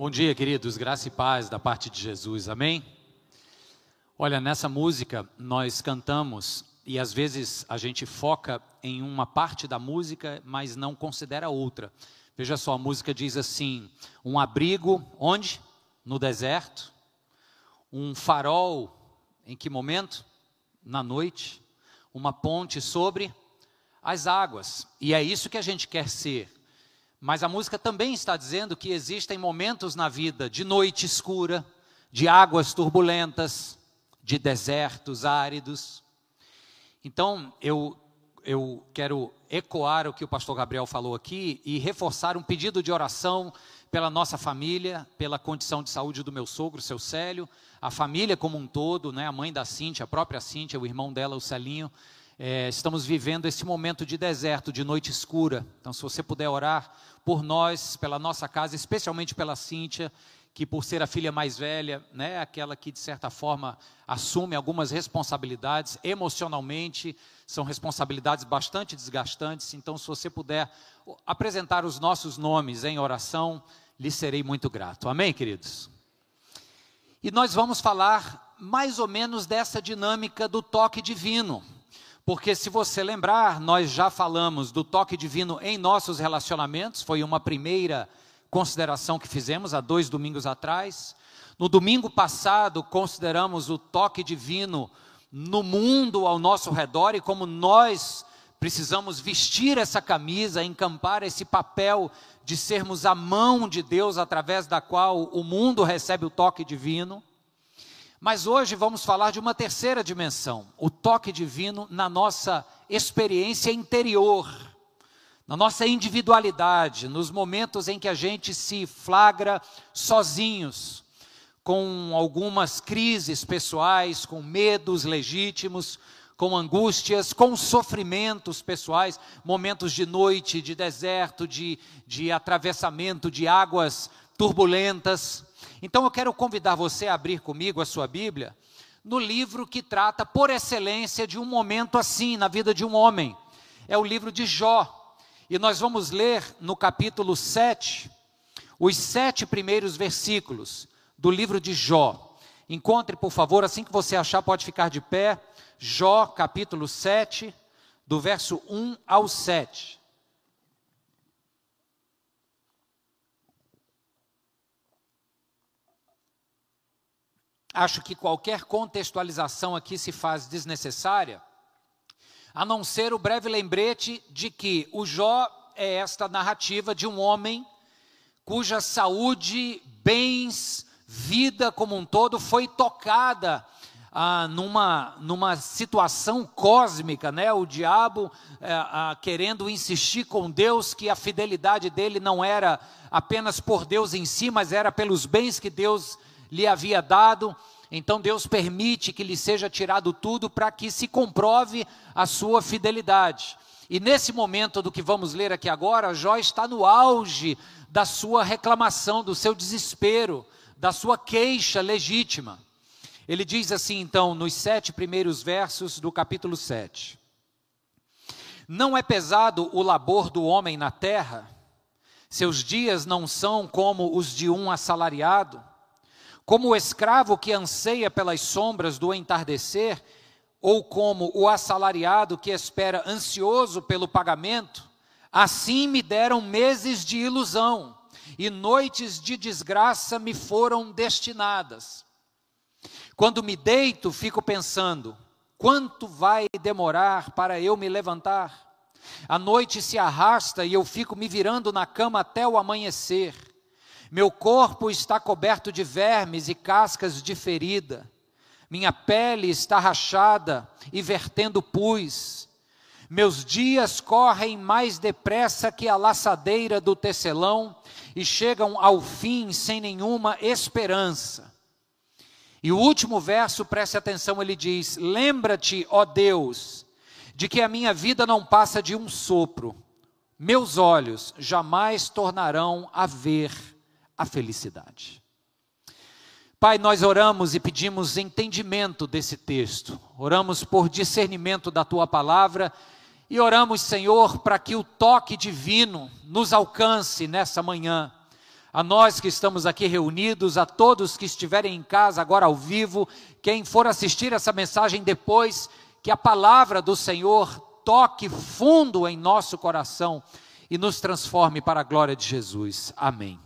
Bom dia, queridos, graça e paz da parte de Jesus, amém? Olha, nessa música nós cantamos e às vezes a gente foca em uma parte da música, mas não considera outra. Veja só, a música diz assim: um abrigo, onde? No deserto. Um farol, em que momento? Na noite. Uma ponte sobre as águas. E é isso que a gente quer ser. Mas a música também está dizendo que existem momentos na vida de noite escura, de águas turbulentas, de desertos áridos. Então, eu, eu quero ecoar o que o pastor Gabriel falou aqui e reforçar um pedido de oração pela nossa família, pela condição de saúde do meu sogro, seu Célio, a família como um todo, né, a mãe da Cíntia, a própria Cíntia, o irmão dela, o Celinho. É, estamos vivendo esse momento de deserto, de noite escura. Então, se você puder orar por nós, pela nossa casa, especialmente pela Cíntia, que por ser a filha mais velha, né, aquela que de certa forma assume algumas responsabilidades emocionalmente, são responsabilidades bastante desgastantes. Então, se você puder apresentar os nossos nomes em oração, lhe serei muito grato. Amém, queridos? E nós vamos falar mais ou menos dessa dinâmica do toque divino. Porque se você lembrar, nós já falamos do toque divino em nossos relacionamentos, foi uma primeira consideração que fizemos há dois domingos atrás. No domingo passado, consideramos o toque divino no mundo ao nosso redor e como nós precisamos vestir essa camisa, encampar esse papel de sermos a mão de Deus através da qual o mundo recebe o toque divino. Mas hoje vamos falar de uma terceira dimensão, o toque divino na nossa experiência interior, na nossa individualidade, nos momentos em que a gente se flagra sozinhos, com algumas crises pessoais, com medos legítimos, com angústias, com sofrimentos pessoais, momentos de noite, de deserto, de, de atravessamento de águas turbulentas. Então eu quero convidar você a abrir comigo a sua Bíblia no livro que trata por excelência de um momento assim na vida de um homem. É o livro de Jó. E nós vamos ler no capítulo 7, os sete primeiros versículos do livro de Jó. Encontre, por favor, assim que você achar, pode ficar de pé. Jó, capítulo 7, do verso 1 ao 7. Acho que qualquer contextualização aqui se faz desnecessária, a não ser o breve lembrete de que o Jó é esta narrativa de um homem cuja saúde, bens, vida como um todo foi tocada ah, numa, numa situação cósmica, né? o diabo eh, ah, querendo insistir com Deus que a fidelidade dele não era apenas por Deus em si, mas era pelos bens que Deus lhe havia dado. Então Deus permite que lhe seja tirado tudo para que se comprove a sua fidelidade. E nesse momento do que vamos ler aqui agora, Jó está no auge da sua reclamação, do seu desespero, da sua queixa legítima. Ele diz assim, então, nos sete primeiros versos do capítulo 7: Não é pesado o labor do homem na terra, seus dias não são como os de um assalariado. Como o escravo que anseia pelas sombras do entardecer, ou como o assalariado que espera ansioso pelo pagamento, assim me deram meses de ilusão e noites de desgraça me foram destinadas. Quando me deito, fico pensando: quanto vai demorar para eu me levantar? A noite se arrasta e eu fico me virando na cama até o amanhecer. Meu corpo está coberto de vermes e cascas de ferida. Minha pele está rachada e vertendo pus. Meus dias correm mais depressa que a laçadeira do tecelão e chegam ao fim sem nenhuma esperança. E o último verso, preste atenção, ele diz: Lembra-te, ó Deus, de que a minha vida não passa de um sopro. Meus olhos jamais tornarão a ver a felicidade. Pai, nós oramos e pedimos entendimento desse texto, oramos por discernimento da tua palavra e oramos, Senhor, para que o toque divino nos alcance nessa manhã, a nós que estamos aqui reunidos, a todos que estiverem em casa agora ao vivo, quem for assistir essa mensagem depois, que a palavra do Senhor toque fundo em nosso coração e nos transforme para a glória de Jesus. Amém.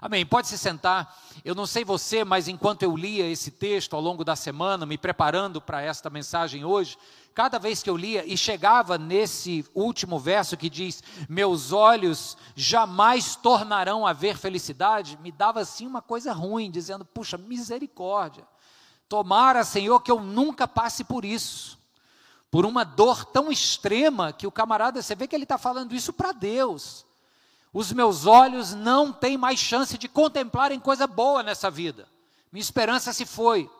Amém. Pode se sentar. Eu não sei você, mas enquanto eu lia esse texto ao longo da semana, me preparando para esta mensagem hoje, cada vez que eu lia e chegava nesse último verso que diz: Meus olhos jamais tornarão a ver felicidade, me dava assim uma coisa ruim, dizendo: Puxa, misericórdia. Tomara, Senhor, que eu nunca passe por isso, por uma dor tão extrema que o camarada, você vê que ele está falando isso para Deus. Os meus olhos não têm mais chance de contemplarem coisa boa nessa vida. Minha esperança se foi.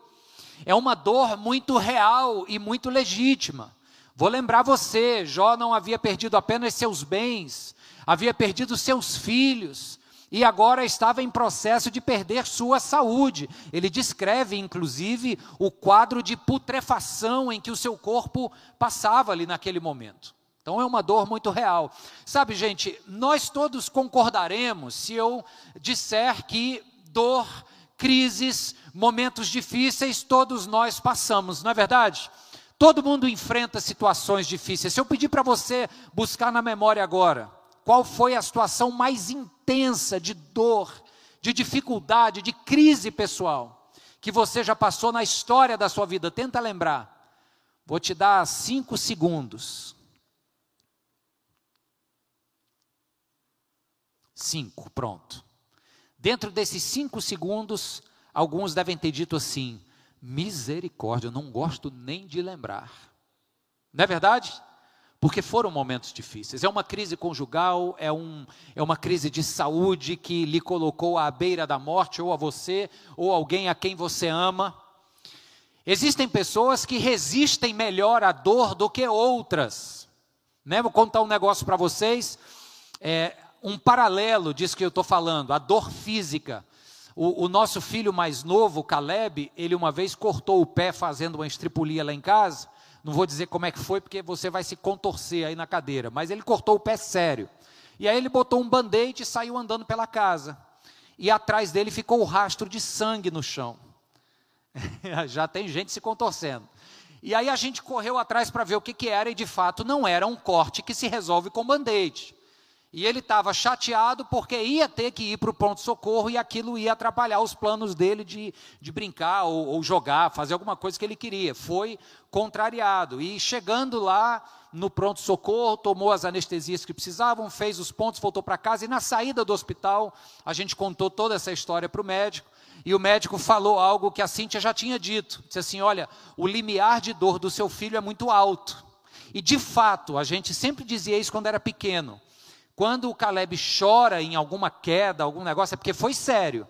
É uma dor muito real e muito legítima. Vou lembrar você: Jó não havia perdido apenas seus bens, havia perdido seus filhos, e agora estava em processo de perder sua saúde. Ele descreve, inclusive, o quadro de putrefação em que o seu corpo passava ali naquele momento. Então é uma dor muito real. Sabe, gente, nós todos concordaremos se eu disser que dor, crises, momentos difíceis, todos nós passamos, não é verdade? Todo mundo enfrenta situações difíceis. Se eu pedir para você buscar na memória agora, qual foi a situação mais intensa de dor, de dificuldade, de crise pessoal que você já passou na história da sua vida? Tenta lembrar. Vou te dar cinco segundos. Cinco, pronto. Dentro desses cinco segundos, alguns devem ter dito assim: misericórdia, eu não gosto nem de lembrar. Não é verdade? Porque foram momentos difíceis. É uma crise conjugal, é, um, é uma crise de saúde que lhe colocou à beira da morte, ou a você, ou alguém a quem você ama. Existem pessoas que resistem melhor à dor do que outras. Né? Vou contar um negócio para vocês. É, um paralelo disso que eu estou falando, a dor física. O, o, nosso filho mais novo, Caleb, ele uma vez cortou o pé fazendo uma estripulia lá em casa. Não vou dizer como é que foi, porque você vai se contorcer aí na cadeira. Mas ele cortou o pé sério. E aí ele botou um band-aid e saiu andando pela casa. E atrás dele ficou o rastro de sangue no chão. Já tem gente se contorcendo. E aí a gente correu atrás para ver o que, que era, e de fato não era um corte que se resolve com band-aid. E ele estava chateado porque ia ter que ir para o pronto-socorro e aquilo ia atrapalhar os planos dele de, de brincar ou, ou, jogar, fazer alguma coisa que ele queria. Foi contrariado. E chegando lá no pronto-socorro, tomou as anestesias que precisavam, fez os pontos, voltou para casa. E na saída do hospital, a gente contou toda essa história para o médico. E o médico falou algo que a Cíntia já tinha dito. Disse assim: Olha, o limiar de dor do seu filho é muito alto. E de fato, a gente sempre dizia isso quando era pequeno quando o Caleb chora em alguma queda, algum negócio, é porque foi sério.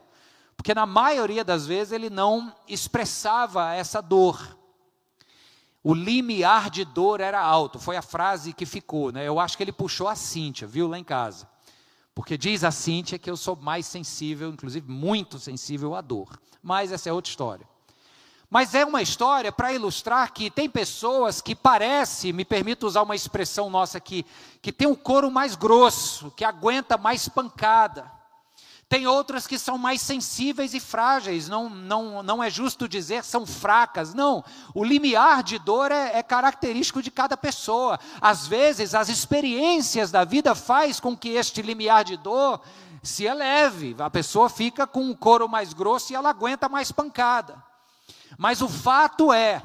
Porque na maioria das vezes ele não expressava essa dor. O limiar de dor era alto, foi a frase que ficou. Né? Eu acho que ele puxou a Cíntia, viu, lá em casa. Porque diz a Cíntia que eu sou mais sensível, inclusive muito sensível à dor. Mas essa é outra história. Mas é uma história para ilustrar que tem pessoas que parece, me permito usar uma expressão nossa aqui, que tem um couro mais grosso, que aguenta mais pancada. Tem outras que são mais sensíveis e frágeis, não, não, não é justo dizer são fracas, não. O limiar de dor é, é característico de cada pessoa. Às vezes, as experiências da vida faz com que este limiar de dor se eleve. A pessoa fica com um couro mais grosso e ela aguenta mais pancada. Mas o fato é,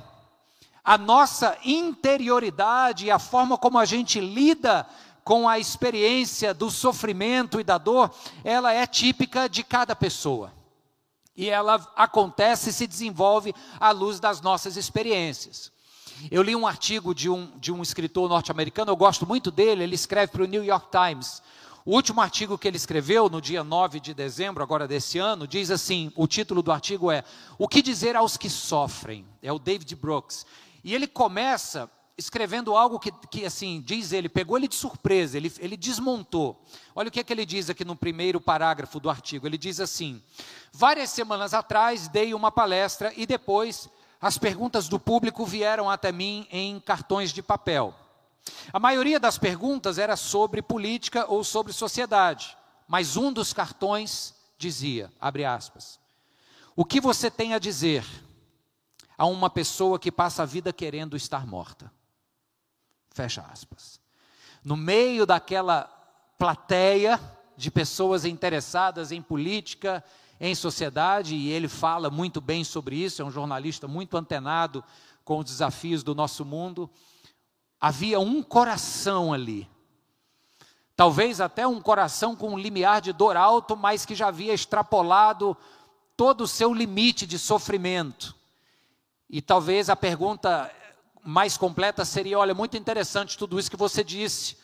a nossa interioridade e a forma como a gente lida com a experiência do sofrimento e da dor, ela é típica de cada pessoa. E ela acontece e se desenvolve à luz das nossas experiências. Eu li um artigo de um, de um escritor norte-americano, eu gosto muito dele, ele escreve para o New York Times. O último artigo que ele escreveu, no dia 9 de dezembro, agora desse ano, diz assim: o título do artigo é O que dizer aos que sofrem? É o David Brooks. E ele começa escrevendo algo que, que assim, diz ele, pegou ele de surpresa, ele, ele desmontou. Olha o que, é que ele diz aqui no primeiro parágrafo do artigo. Ele diz assim: Várias semanas atrás dei uma palestra e depois as perguntas do público vieram até mim em cartões de papel. A maioria das perguntas era sobre política ou sobre sociedade. mas um dos cartões dizia, abre aspas, o que você tem a dizer a uma pessoa que passa a vida querendo estar morta? Fecha aspas. No meio daquela plateia de pessoas interessadas em política, em sociedade, e ele fala muito bem sobre isso, é um jornalista muito antenado com os desafios do nosso mundo. Havia um coração ali, talvez até um coração com um limiar de dor alto, mas que já havia extrapolado todo o seu limite de sofrimento. E talvez a pergunta mais completa seria: olha, muito interessante tudo isso que você disse,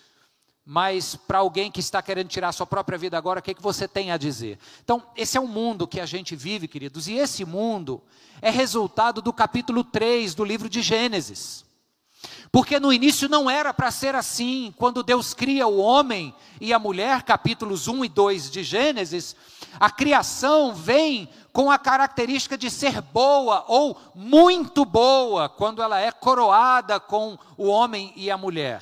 mas para alguém que está querendo tirar sua própria vida agora, o que, é que você tem a dizer? Então, esse é o mundo que a gente vive, queridos, e esse mundo é resultado do capítulo 3 do livro de Gênesis. Porque no início não era para ser assim, quando Deus cria o homem e a mulher, capítulos 1 e 2 de Gênesis, a criação vem com a característica de ser boa ou muito boa, quando ela é coroada com o homem e a mulher.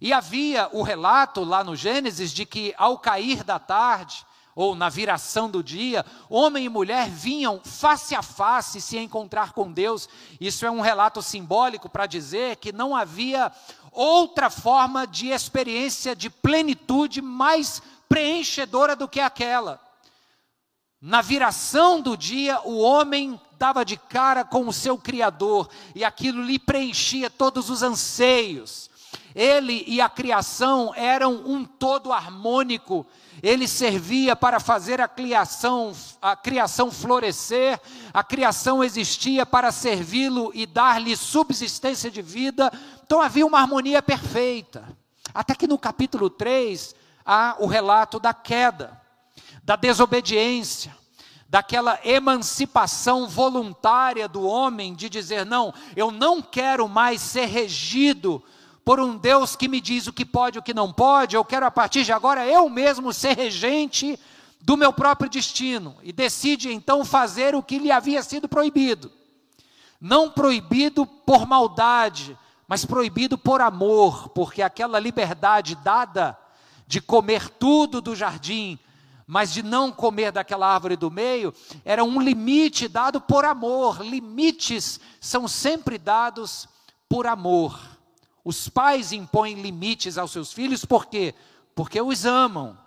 E havia o relato lá no Gênesis de que ao cair da tarde, ou na viração do dia, homem e mulher vinham face a face se encontrar com Deus. Isso é um relato simbólico para dizer que não havia outra forma de experiência de plenitude mais preenchedora do que aquela. Na viração do dia, o homem dava de cara com o seu Criador e aquilo lhe preenchia todos os anseios. Ele e a criação eram um todo harmônico. Ele servia para fazer a criação, a criação florescer, a criação existia para servi-lo e dar-lhe subsistência de vida. Então havia uma harmonia perfeita. Até que no capítulo 3 há o relato da queda, da desobediência, daquela emancipação voluntária do homem de dizer: não, eu não quero mais ser regido por um Deus que me diz o que pode e o que não pode, eu quero a partir de agora eu mesmo ser regente do meu próprio destino. E decide então fazer o que lhe havia sido proibido. Não proibido por maldade, mas proibido por amor, porque aquela liberdade dada de comer tudo do jardim, mas de não comer daquela árvore do meio, era um limite dado por amor. Limites são sempre dados por amor. Os pais impõem limites aos seus filhos, por quê? Porque os amam.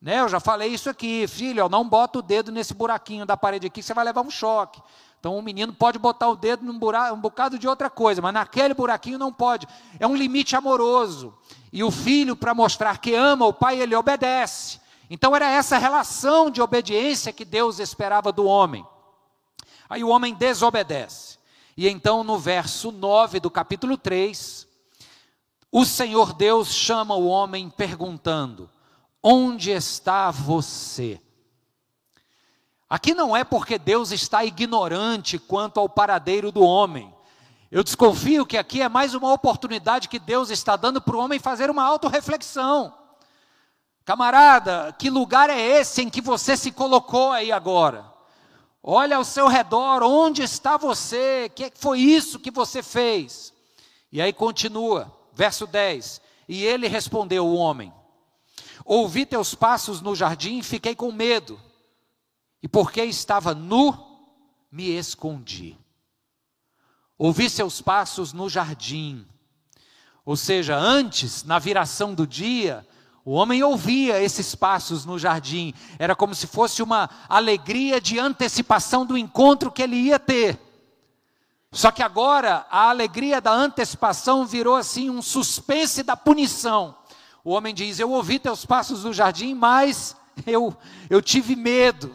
Né? Eu já falei isso aqui, filho, não bota o dedo nesse buraquinho da parede aqui, você vai levar um choque. Então o menino pode botar o dedo num buraco, um bocado de outra coisa, mas naquele buraquinho não pode. É um limite amoroso. E o filho, para mostrar que ama o pai, ele obedece. Então era essa relação de obediência que Deus esperava do homem. Aí o homem desobedece. E então no verso 9 do capítulo 3, o Senhor Deus chama o homem perguntando: Onde está você? Aqui não é porque Deus está ignorante quanto ao paradeiro do homem. Eu desconfio que aqui é mais uma oportunidade que Deus está dando para o homem fazer uma autorreflexão. Camarada, que lugar é esse em que você se colocou aí agora? Olha ao seu redor, onde está você? Que foi isso que você fez? E aí continua. Verso 10: E ele respondeu, o homem: Ouvi teus passos no jardim fiquei com medo, e porque estava nu, me escondi. Ouvi seus passos no jardim. Ou seja, antes, na viração do dia, o homem ouvia esses passos no jardim, era como se fosse uma alegria de antecipação do encontro que ele ia ter. Só que agora a alegria da antecipação virou assim um suspense da punição. O homem diz: Eu ouvi teus passos no jardim, mas eu, eu tive medo.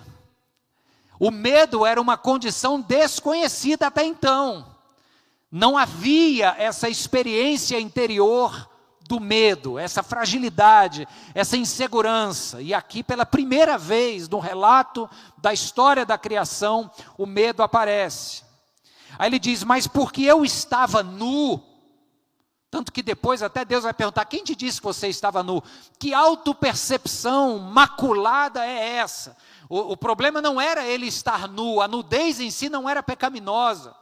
O medo era uma condição desconhecida até então. Não havia essa experiência interior do medo, essa fragilidade, essa insegurança. E aqui, pela primeira vez no relato da história da criação, o medo aparece. Aí ele diz: Mas porque eu estava nu, tanto que depois até Deus vai perguntar: quem te disse que você estava nu? Que autopercepção maculada é essa? O, o, problema não era ele estar nu, a nudez em si não era pecaminosa.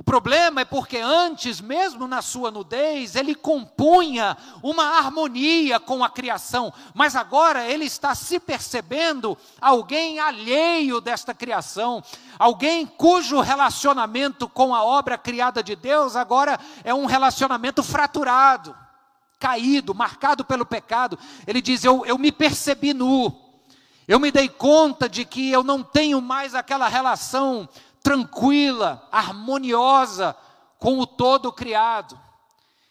O problema é porque antes, mesmo na sua nudez, ele compunha uma harmonia com a criação, mas agora ele está se percebendo alguém alheio desta criação, alguém cujo relacionamento com a obra criada de Deus agora é um relacionamento fraturado, caído, marcado pelo pecado. Ele diz: Eu, eu me percebi nu, eu me dei conta de que eu não tenho mais aquela relação tranquila, harmoniosa com o todo criado.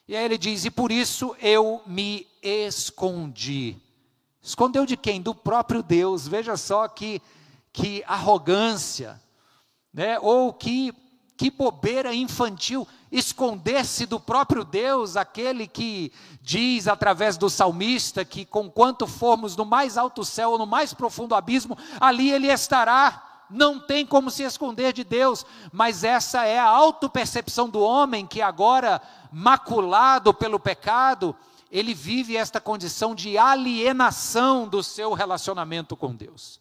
E aí ele diz: E por isso eu me escondi. Escondeu de quem? Do próprio Deus. Veja só que, que arrogância, né? ou que, que bobeira infantil. Esconder-se do próprio Deus, aquele que diz através do salmista que, com quanto formos no mais alto céu ou no mais profundo abismo, ali ele estará não tem como se esconder de Deus, mas essa é a autopercepção do homem que agora, maculado pelo pecado, ele vive esta condição de alienação do seu relacionamento com Deus.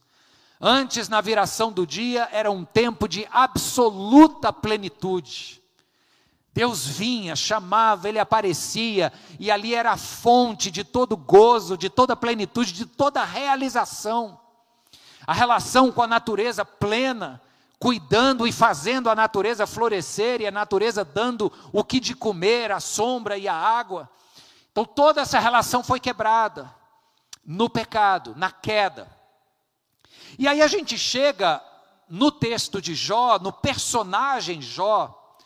Antes, na viração do dia, era um tempo de absoluta plenitude. Deus vinha, chamava, ele aparecia, e ali era a fonte de todo gozo, de toda plenitude, de toda realização a relação com a natureza plena, cuidando e fazendo a natureza florescer e a natureza dando o que de comer, a sombra e a água. Então toda essa relação foi quebrada no pecado, na queda. E aí a gente chega no texto de Jó, no personagem Jó,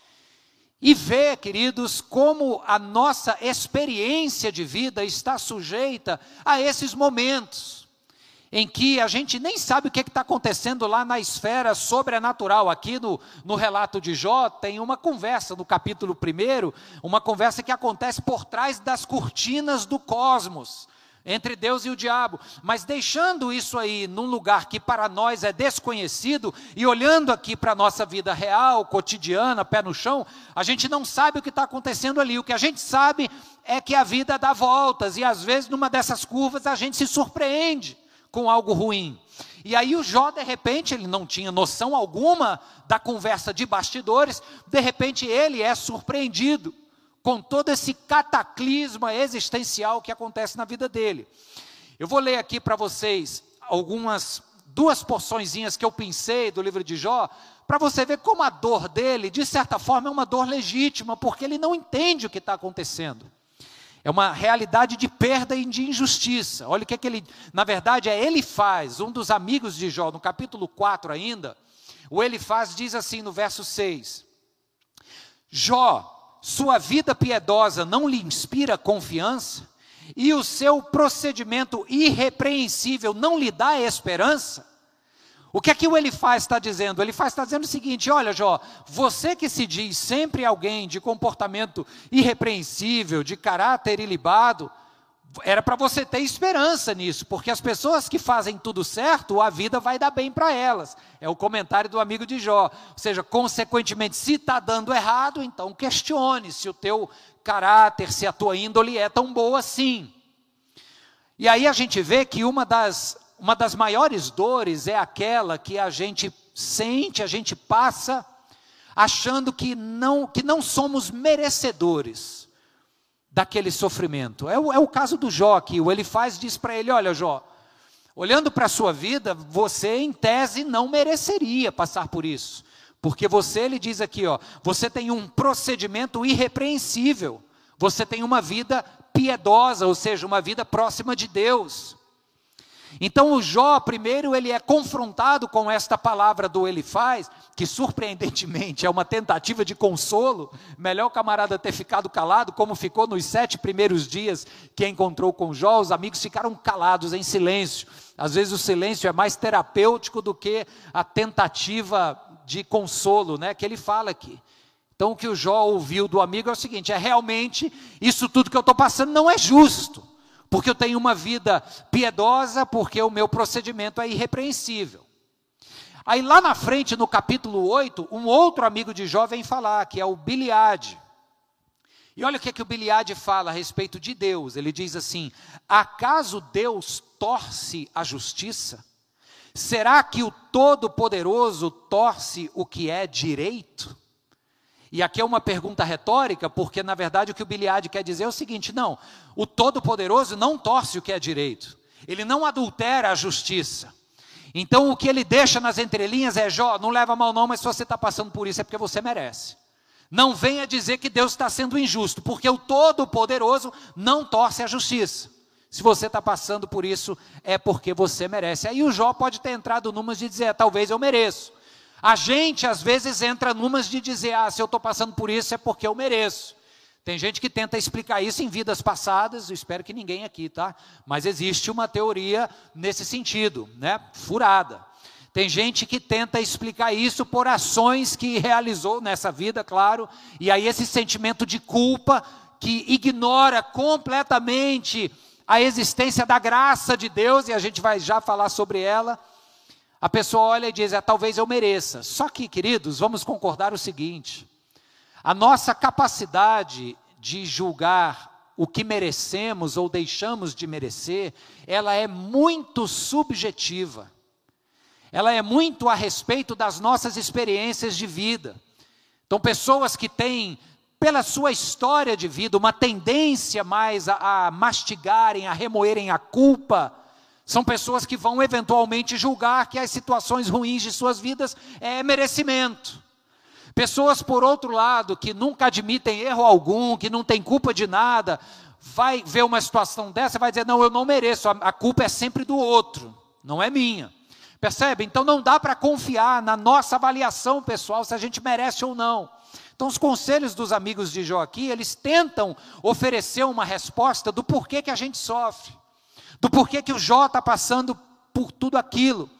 e vê, queridos, como a nossa experiência de vida está sujeita a esses momentos em que a gente nem sabe o que é está acontecendo lá na esfera sobrenatural. Aqui no, no relato de Jó, tem uma conversa no capítulo 1, uma conversa que acontece por trás das cortinas do cosmos, entre Deus e o diabo. Mas deixando isso aí num lugar que para nós é desconhecido, e olhando aqui para a nossa vida real, cotidiana, pé no chão, a gente não sabe o que está acontecendo ali. O que a gente sabe é que a vida dá voltas, e às vezes numa dessas curvas a gente se surpreende com algo ruim. E aí o Jó, de repente, ele não tinha noção alguma da conversa de bastidores, de repente ele é surpreendido com todo esse cataclisma existencial que acontece na vida dele. Eu vou ler aqui para vocês algumas duas porçõezinhas que eu pensei do livro de Jó, para você ver como a dor dele, de certa forma, é uma dor legítima, porque ele não entende o que está acontecendo. É uma realidade de perda e de injustiça. Olha o que, é que ele, na verdade, é ele faz, um dos amigos de Jó, no capítulo 4 ainda, o ele faz diz assim no verso 6: Jó, sua vida piedosa não lhe inspira confiança, e o seu procedimento irrepreensível não lhe dá esperança? O que é que o Elifaz está dizendo? O Elifaz está dizendo o seguinte: olha, Jó, você que se diz sempre alguém de comportamento irrepreensível, de caráter ilibado, era para você ter esperança nisso, porque as pessoas que fazem tudo certo, a vida vai dar bem para elas. É o comentário do amigo de Jó. Ou seja, consequentemente, se está dando errado, então questione se o teu caráter, se a tua índole é tão boa assim. E aí a gente vê que uma das uma das maiores dores é aquela que a gente sente, a gente passa, achando que não, que não somos merecedores daquele sofrimento. É o, é o caso do Jó, que o Elifaz diz para ele: Olha, Jó, olhando para a sua vida, você em tese não mereceria passar por isso. Porque você, ele diz aqui, ó, você tem um procedimento irrepreensível, você tem uma vida piedosa, ou seja, uma vida próxima de Deus. Então o Jó, primeiro, ele é confrontado com esta palavra do ele faz, que surpreendentemente é uma tentativa de consolo. Melhor o camarada ter ficado calado, como ficou nos sete primeiros dias que encontrou com Jó, os amigos ficaram calados, em silêncio. Às vezes o silêncio é mais terapêutico do que a tentativa de consolo, né, que ele fala aqui. Então o que o Jó ouviu do amigo é o seguinte: é realmente isso tudo que eu estou passando não é justo porque eu tenho uma vida piedosa, porque o meu procedimento é irrepreensível. Aí lá na frente, no capítulo 8, um outro amigo de Jó vem falar, que é o Biliade. E olha o que, é que o Biliade fala a respeito de Deus. Ele diz assim: Acaso Deus torce a justiça? Será que o Todo-Poderoso torce o que é direito? E aqui é uma pergunta retórica, porque na verdade o que o Biliade quer dizer é o seguinte: não, o Todo-Poderoso não torce o que é direito, ele não adultera a justiça. Então o que ele deixa nas entrelinhas é: Jó, não leva mal não, mas se você está passando por isso é porque você merece. Não venha dizer que Deus está sendo injusto, porque o Todo-Poderoso não torce a justiça. Se você está passando por isso, é porque você merece. Aí o Jó pode ter entrado numas de dizer, talvez eu mereço. A gente às vezes entra numas de dizer, ah, se eu estou passando por isso é porque eu mereço. Tem gente que tenta explicar isso em vidas passadas, eu espero que ninguém aqui, tá? Mas existe uma teoria nesse sentido, né? Furada. Tem gente que tenta explicar isso por ações que realizou nessa vida, claro, e aí esse sentimento de culpa que ignora completamente a existência da graça de Deus, e a gente vai já falar sobre ela. A pessoa olha e diz: é, talvez eu mereça. Só que, queridos, vamos concordar o seguinte: a nossa capacidade de julgar o que merecemos ou deixamos de merecer, ela é muito subjetiva ela é muito a respeito das nossas experiências de vida. Então, pessoas que têm, pela sua história de vida, uma tendência mais a, a mastigarem, a remoerem a culpa, são pessoas que vão eventualmente julgar que as situações ruins de suas vidas é merecimento. Pessoas, por outro lado, que nunca admitem erro algum, que não têm culpa de nada, vai ver uma situação dessa e vai dizer: não, eu não mereço, a, culpa é sempre do outro, não é minha. Percebe? Então não dá para confiar na nossa avaliação pessoal se a gente merece ou não. Então os conselhos dos amigos de Jó aqui, eles tentam oferecer uma resposta do porquê que a gente sofre, do porquê que o Jó está passando por tudo aquilo,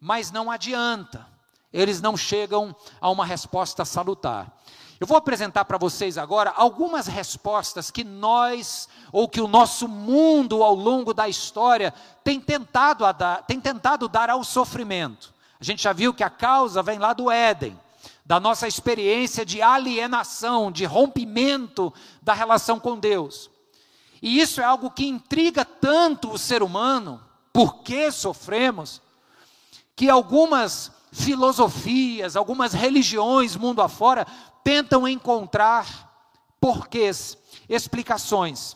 mas não adianta, eles não chegam a uma resposta salutar. Eu vou apresentar para vocês agora algumas respostas que nós, ou que o nosso mundo ao longo da história tem tentado, dar, tem tentado dar ao sofrimento. A gente já viu que a causa vem lá do Éden, da nossa experiência de alienação, de rompimento da relação com Deus. E isso é algo que intriga tanto o ser humano, por que sofremos, que algumas filosofias, algumas religiões mundo afora tentam encontrar porquês, explicações.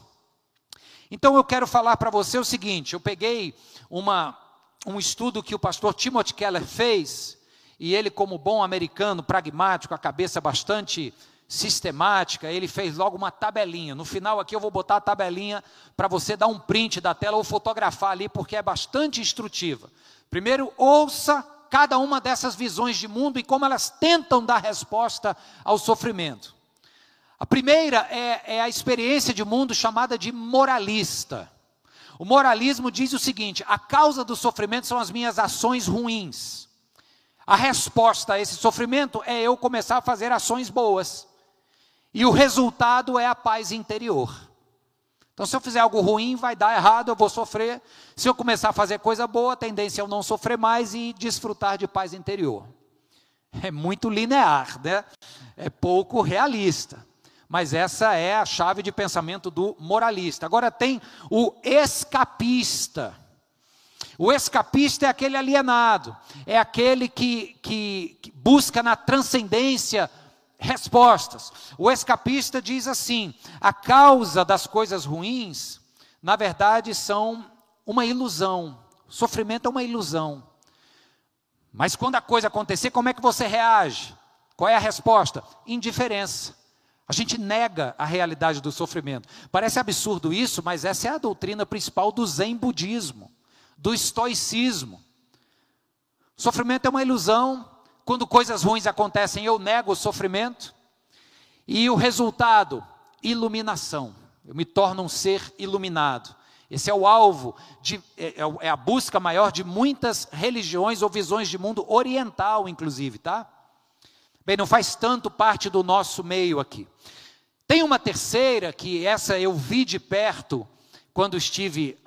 Então eu quero falar para você o seguinte: eu peguei uma, um estudo que o pastor Timothy Keller fez, e ele, como bom americano, pragmático, a cabeça bastante sistemática, ele fez logo uma tabelinha. No final aqui eu vou botar a tabelinha para você dar um print da tela ou fotografar ali, porque é bastante instrutiva. Primeiro, ouça cada uma dessas visões de mundo e como elas tentam dar resposta ao sofrimento. A primeira é, é a experiência de mundo chamada de moralista. O moralismo diz o seguinte: a causa do sofrimento são as minhas ações ruins. A resposta a esse sofrimento é eu começar a fazer ações boas. E o resultado é a paz interior. Então, se eu fizer algo ruim, vai dar errado, eu vou sofrer. Se eu começar a fazer coisa boa, a tendência é eu não sofrer mais e desfrutar de paz interior. É muito linear, né? É pouco realista. Mas essa é a chave de pensamento do moralista. Agora tem o escapista. O escapista é aquele alienado, é aquele que, que, que busca na transcendência respostas. O escapista diz assim: a causa das coisas ruins, na verdade, são uma ilusão. O sofrimento é uma ilusão. Mas quando a coisa acontecer, como é que você reage? Qual é a resposta? Indiferença. A gente nega a realidade do sofrimento. Parece absurdo isso, mas essa é a doutrina principal do Zen budismo, do estoicismo. Sofrimento é uma ilusão, quando coisas ruins acontecem, eu nego o sofrimento. E o resultado, iluminação. Eu me torno um ser iluminado. Esse é o alvo, de, é, é, é a busca maior de muitas religiões ou visões de mundo oriental, inclusive, tá? Bem, não faz tanto parte do nosso meio aqui. Tem uma terceira, que essa eu vi de perto, quando estive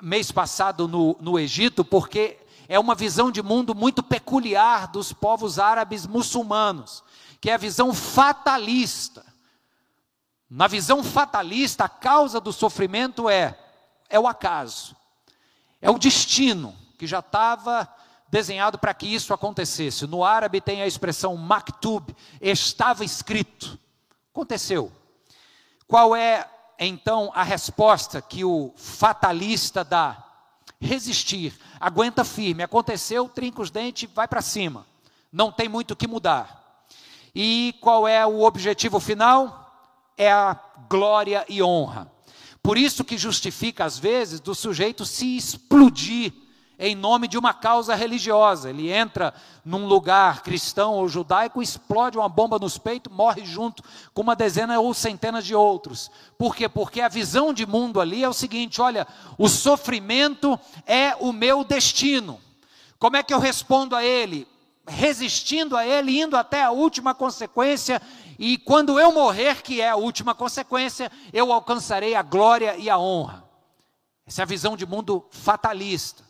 mês passado no, no Egito, porque é uma visão de mundo muito peculiar dos povos árabes muçulmanos, que é a visão fatalista. Na visão fatalista, a causa do sofrimento é é o acaso. É o destino que já estava desenhado para que isso acontecesse. No árabe tem a expressão maktub, estava escrito. Aconteceu. Qual é então a resposta que o fatalista dá? Resistir, aguenta firme. Aconteceu, trinca os dentes, vai para cima. Não tem muito o que mudar. E qual é o objetivo final? É a glória e honra. Por isso que justifica, às vezes, do sujeito se explodir em nome de uma causa religiosa. Ele entra num lugar cristão ou judaico, explode uma bomba nos peitos, morre junto com uma dezena ou centenas de outros. Por quê? Porque a visão de mundo ali é o seguinte: olha, o sofrimento é o meu destino. Como é que eu respondo a ele? Resistindo a ele, indo até a última consequência, e quando eu morrer, que é a última consequência, eu alcançarei a glória e a honra. Essa é a visão de mundo fatalista.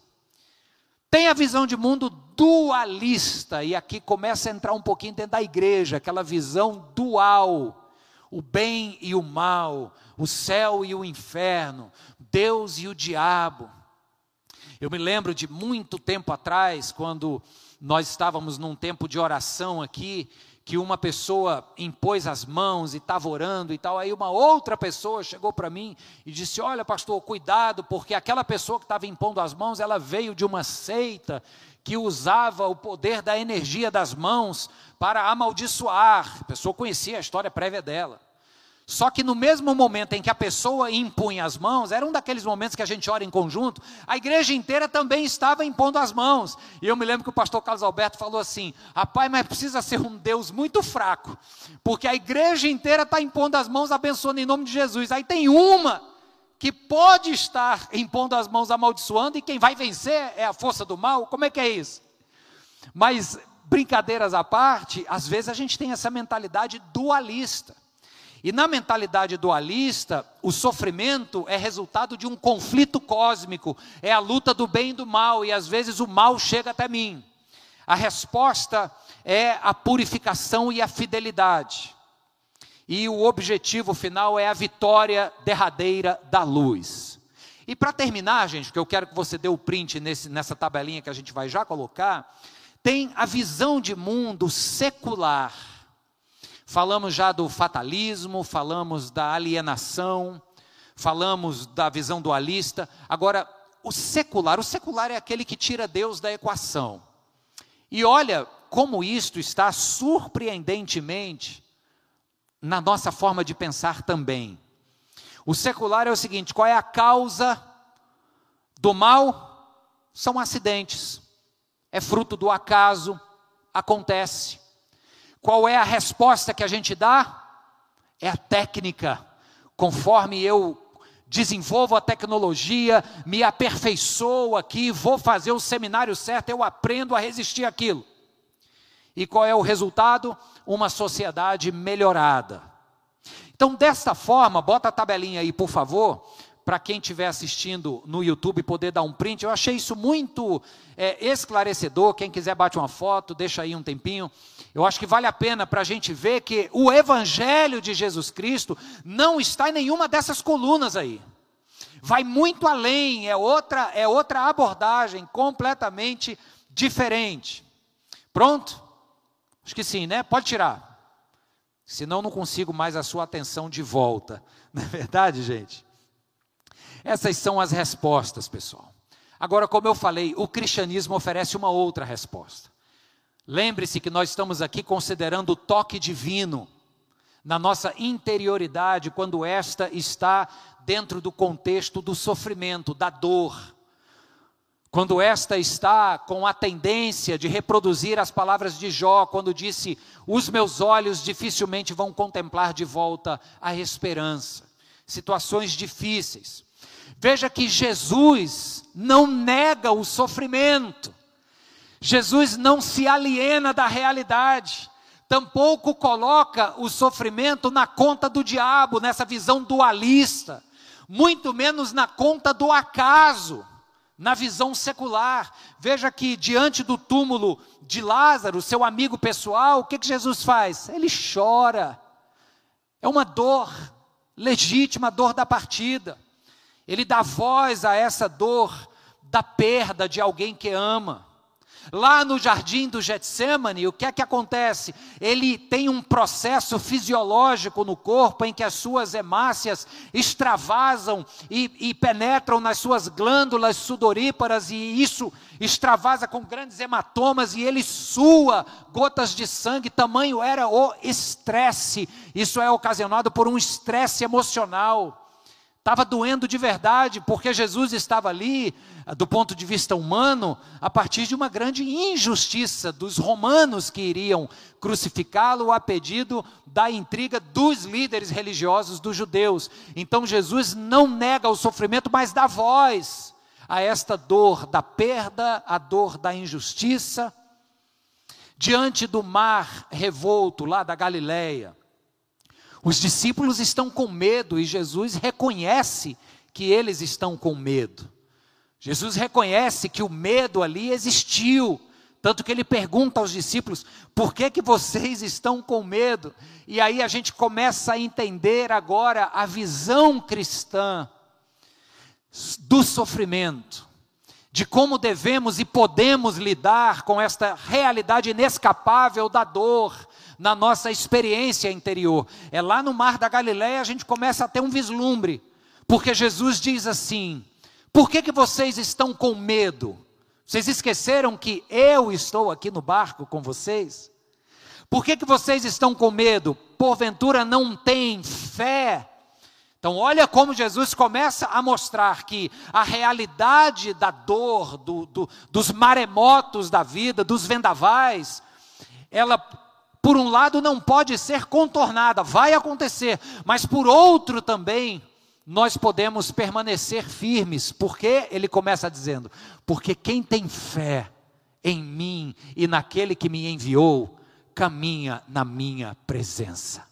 Tem a visão de mundo dualista, e aqui começa a entrar um pouquinho dentro da igreja, aquela visão dual, o bem e o mal, o céu e o inferno, Deus e o diabo. Eu me lembro de muito tempo atrás, quando nós estávamos num tempo de oração aqui, que uma pessoa impôs as mãos e estava orando e tal. Aí uma outra pessoa chegou para mim e disse: Olha, pastor, cuidado, porque aquela pessoa que estava impondo as mãos, ela veio de uma seita que usava o poder da energia das mãos para amaldiçoar. A pessoa conhecia a história prévia dela. Só que no mesmo momento em que a pessoa impunha as mãos, era um daqueles momentos que a gente ora em conjunto, a igreja inteira também estava impondo as mãos. E eu me lembro que o pastor Carlos Alberto falou assim: rapaz, mas precisa ser um Deus muito fraco, porque a igreja inteira está impondo as mãos, abençoando em nome de Jesus. Aí tem uma que pode estar impondo as mãos, amaldiçoando, e quem vai vencer é a força do mal. Como é que é isso? Mas, brincadeiras à parte, às vezes a gente tem essa mentalidade dualista. E na mentalidade dualista, o sofrimento é resultado de um conflito cósmico, é a luta do bem e do mal, e às vezes o mal chega até mim. A resposta é a purificação e a fidelidade. E o objetivo final é a vitória derradeira da luz. E para terminar, gente, porque eu quero que você dê o print nesse, nessa tabelinha que a gente vai já colocar, tem a visão de mundo secular Falamos já do fatalismo, falamos da alienação, falamos da visão dualista. Agora, o secular, o secular é aquele que tira Deus da equação. E olha como isto está surpreendentemente na nossa forma de pensar também. O secular é o seguinte: qual é a causa do mal? São acidentes, é fruto do acaso, acontece. Qual é a resposta que a gente dá? É a técnica. Conforme eu desenvolvo a tecnologia, me aperfeiçoo aqui, vou fazer o seminário certo, eu aprendo a resistir àquilo. E qual é o resultado? Uma sociedade melhorada. Então, desta forma, bota a tabelinha aí, por favor, para quem estiver assistindo no YouTube poder dar um print. Eu achei isso muito é, esclarecedor. Quem quiser bate uma foto, deixa aí um tempinho. Eu acho que vale a pena para a gente ver que o Evangelho de Jesus Cristo não está em nenhuma dessas colunas aí. Vai muito além, é outra, é outra abordagem completamente diferente. Pronto? Acho que sim, né? Pode tirar. Senão não consigo mais a sua atenção de volta. Não é verdade, gente? Essas são as respostas, pessoal. Agora, como eu falei, o cristianismo oferece uma outra resposta. Lembre-se que nós estamos aqui considerando o toque divino na nossa interioridade, quando esta está dentro do contexto do sofrimento, da dor. Quando esta está com a tendência de reproduzir as palavras de Jó, quando disse: Os meus olhos dificilmente vão contemplar de volta a esperança. Situações difíceis. Veja que Jesus não nega o sofrimento, Jesus não se aliena da realidade, tampouco coloca o sofrimento na conta do diabo, nessa visão dualista, muito menos na conta do acaso, na visão secular. Veja que diante do túmulo de Lázaro, seu amigo pessoal, o que, que Jesus faz? Ele chora, é uma dor legítima, dor da partida. Ele dá voz a essa dor da perda de alguém que ama. Lá no jardim do Getsemane, o que é que acontece? Ele tem um processo fisiológico no corpo em que as suas hemácias extravasam e, e penetram nas suas glândulas sudoríparas, e isso extravasa com grandes hematomas, e ele sua gotas de sangue, tamanho era o estresse. Isso é ocasionado por um estresse emocional. Estava doendo de verdade, porque Jesus estava ali, do ponto de vista humano, a partir de uma grande injustiça dos romanos que iriam crucificá-lo a pedido da intriga dos líderes religiosos dos judeus. Então Jesus não nega o sofrimento, mas dá voz a esta dor da perda, a dor da injustiça. Diante do mar revolto lá da Galileia, os discípulos estão com medo e Jesus reconhece que eles estão com medo. Jesus reconhece que o medo ali existiu, tanto que ele pergunta aos discípulos: "Por que que vocês estão com medo?" E aí a gente começa a entender agora a visão cristã do sofrimento, de como devemos e podemos lidar com esta realidade inescapável da dor, na nossa experiência interior. É lá no Mar da Galileia a gente começa a ter um vislumbre, porque Jesus diz assim: por que, que vocês estão com medo? Vocês esqueceram que eu estou aqui no barco com vocês? Por que, que vocês estão com medo? Porventura não têm fé? Então, olha como Jesus começa a mostrar que a realidade da dor, do, do, dos maremotos da vida, dos vendavais, ela por um lado, não pode ser contornada, vai acontecer, mas por outro também, nós podemos permanecer firmes, porque ele começa dizendo: porque quem tem fé em mim e naquele que me enviou, caminha na minha presença.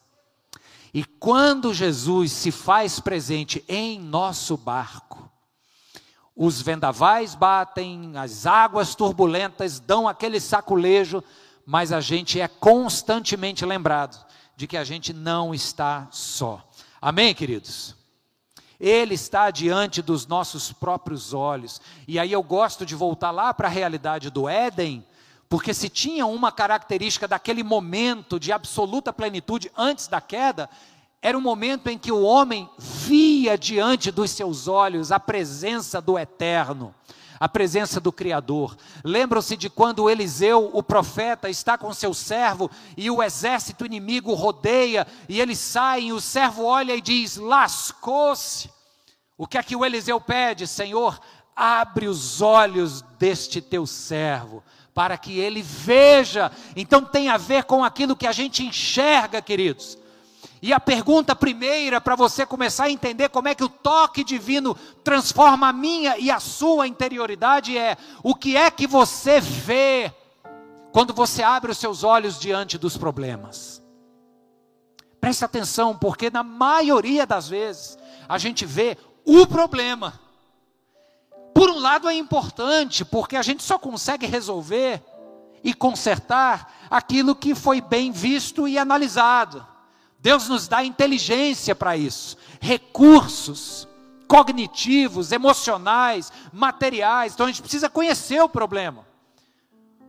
E quando Jesus se faz presente em nosso barco, os vendavais batem, as águas turbulentas dão aquele saculejo, mas a gente é constantemente lembrado de que a gente não está só. Amém, queridos? Ele está diante dos nossos próprios olhos. E aí eu gosto de voltar lá para a realidade do Éden, porque se tinha uma característica daquele momento de absoluta plenitude antes da queda, era um momento em que o homem via diante dos seus olhos a presença do eterno a presença do Criador. Lembram-se de quando Eliseu, o profeta, está com seu servo e o exército inimigo rodeia e eles saem, o servo olha e diz: lascou-se. O que é que o Eliseu pede? Senhor, abre os olhos deste teu servo, para que ele veja. Então tem a ver com aquilo que a gente enxerga, queridos. E a pergunta primeira para você começar a entender como é que o toque divino transforma a minha e a sua interioridade é: o que é que você vê quando você abre os seus olhos diante dos problemas? Preste atenção, porque na maioria das vezes a gente vê o problema. Por um lado é importante, porque a gente só consegue resolver e consertar aquilo que foi bem visto e analisado. Deus nos dá inteligência para isso, recursos cognitivos, emocionais, materiais. Então a gente precisa conhecer o problema.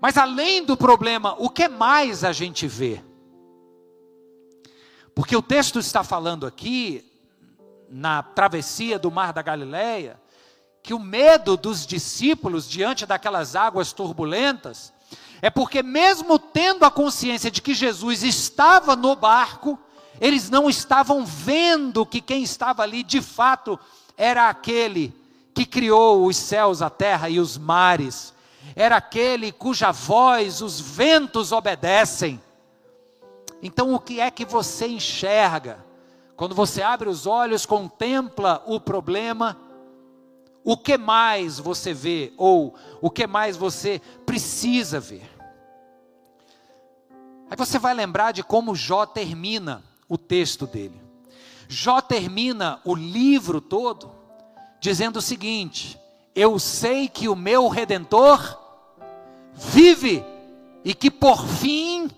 Mas além do problema, o que mais a gente vê? Porque o texto está falando aqui, na travessia do Mar da Galileia, que o medo dos discípulos diante daquelas águas turbulentas é porque, mesmo tendo a consciência de que Jesus estava no barco, eles não estavam vendo que quem estava ali de fato era aquele que criou os céus, a terra e os mares, era aquele cuja voz os ventos obedecem. Então, o que é que você enxerga? Quando você abre os olhos, contempla o problema, o que mais você vê ou o que mais você precisa ver? Aí você vai lembrar de como Jó termina o texto dele. Jó termina o livro todo dizendo o seguinte: Eu sei que o meu redentor vive e que por fim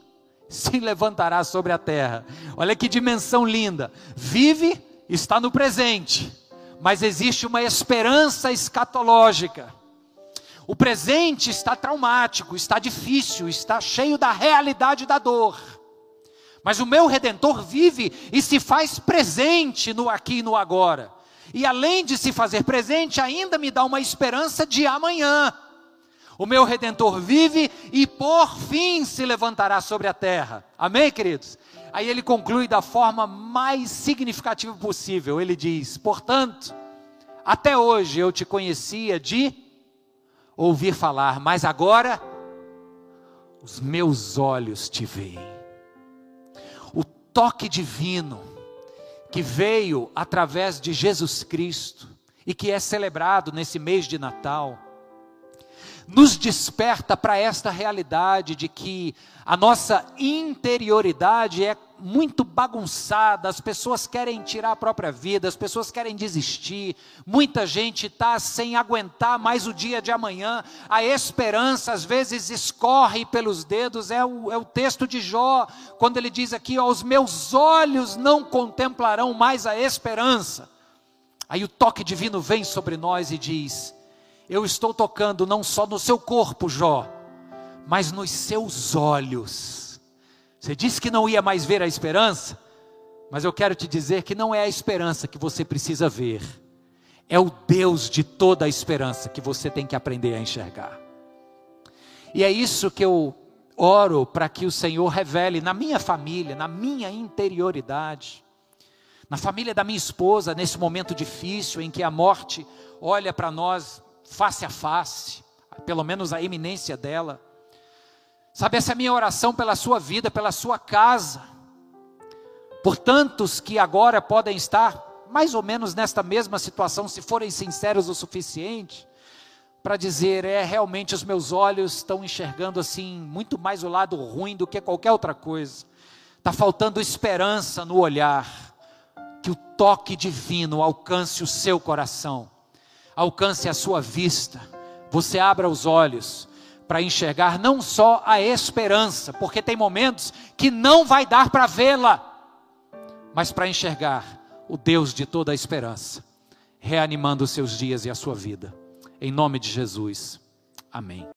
se levantará sobre a terra. Olha que dimensão linda. Vive, está no presente, mas existe uma esperança escatológica. O presente está traumático, está difícil, está cheio da realidade da dor. Mas o meu redentor vive e se faz presente no aqui e no agora. E além de se fazer presente, ainda me dá uma esperança de amanhã. O meu redentor vive e por fim se levantará sobre a terra. Amém, queridos? Aí ele conclui da forma mais significativa possível. Ele diz: Portanto, até hoje eu te conhecia de ouvir falar, mas agora os meus olhos te veem. Toque divino que veio através de Jesus Cristo e que é celebrado nesse mês de Natal nos desperta para esta realidade de que a nossa interioridade é muito bagunçada, as pessoas querem tirar a própria vida, as pessoas querem desistir, muita gente está sem aguentar mais o dia de amanhã, a esperança às vezes escorre pelos dedos, é o, é o texto de Jó, quando ele diz aqui: ó, os meus olhos não contemplarão mais a esperança. Aí o toque divino vem sobre nós e diz: eu estou tocando não só no seu corpo, Jó, mas nos seus olhos. Você disse que não ia mais ver a esperança, mas eu quero te dizer que não é a esperança que você precisa ver, é o Deus de toda a esperança que você tem que aprender a enxergar. E é isso que eu oro para que o Senhor revele na minha família, na minha interioridade, na família da minha esposa, nesse momento difícil em que a morte olha para nós face a face, pelo menos a eminência dela. Sabe, essa é a minha oração pela sua vida, pela sua casa, por tantos que agora podem estar mais ou menos nesta mesma situação, se forem sinceros o suficiente, para dizer: é, realmente os meus olhos estão enxergando assim, muito mais o lado ruim do que qualquer outra coisa, está faltando esperança no olhar, que o toque divino alcance o seu coração alcance a sua vista, você abra os olhos para enxergar não só a esperança, porque tem momentos que não vai dar para vê-la, mas para enxergar o Deus de toda a esperança, reanimando os seus dias e a sua vida. Em nome de Jesus. Amém.